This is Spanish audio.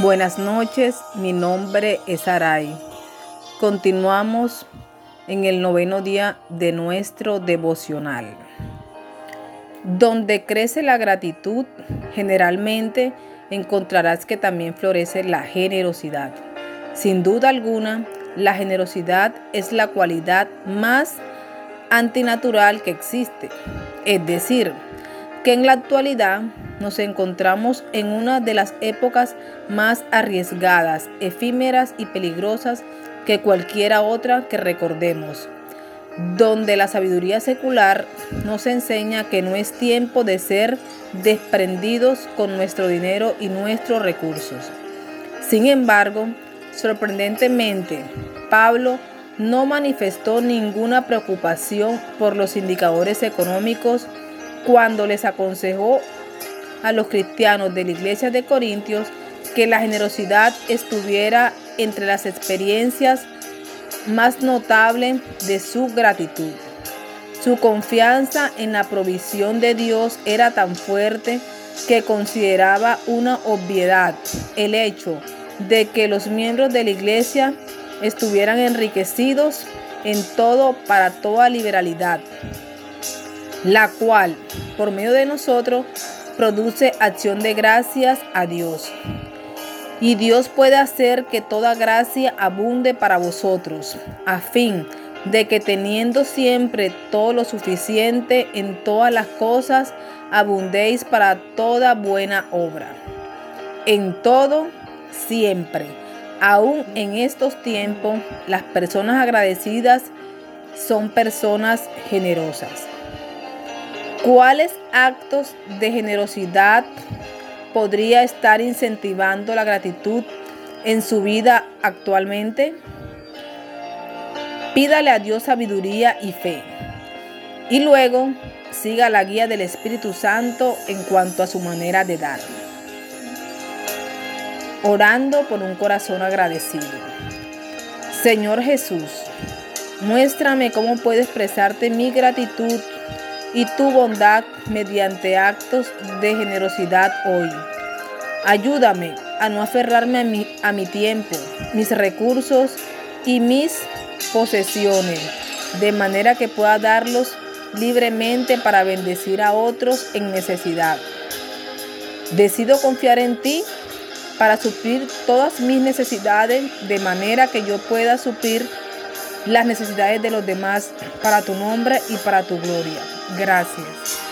Buenas noches, mi nombre es Aray. Continuamos en el noveno día de nuestro devocional. Donde crece la gratitud, generalmente encontrarás que también florece la generosidad. Sin duda alguna, la generosidad es la cualidad más antinatural que existe. Es decir, que en la actualidad nos encontramos en una de las épocas más arriesgadas, efímeras y peligrosas que cualquiera otra que recordemos, donde la sabiduría secular nos enseña que no es tiempo de ser desprendidos con nuestro dinero y nuestros recursos. Sin embargo, sorprendentemente, Pablo no manifestó ninguna preocupación por los indicadores económicos cuando les aconsejó a los cristianos de la iglesia de Corintios que la generosidad estuviera entre las experiencias más notables de su gratitud. Su confianza en la provisión de Dios era tan fuerte que consideraba una obviedad el hecho de que los miembros de la iglesia estuvieran enriquecidos en todo para toda liberalidad, la cual, por medio de nosotros, produce acción de gracias a Dios. Y Dios puede hacer que toda gracia abunde para vosotros, a fin de que teniendo siempre todo lo suficiente en todas las cosas, abundéis para toda buena obra. En todo, siempre. Aún en estos tiempos, las personas agradecidas son personas generosas. ¿Cuáles actos de generosidad podría estar incentivando la gratitud en su vida actualmente? Pídale a Dios sabiduría y fe. Y luego siga la guía del Espíritu Santo en cuanto a su manera de dar. Orando por un corazón agradecido. Señor Jesús, muéstrame cómo puedo expresarte mi gratitud y tu bondad mediante actos de generosidad hoy. Ayúdame a no aferrarme a mi, a mi tiempo, mis recursos y mis posesiones, de manera que pueda darlos libremente para bendecir a otros en necesidad. Decido confiar en ti para suplir todas mis necesidades de manera que yo pueda suplir las necesidades de los demás para tu nombre y para tu gloria. Gracias.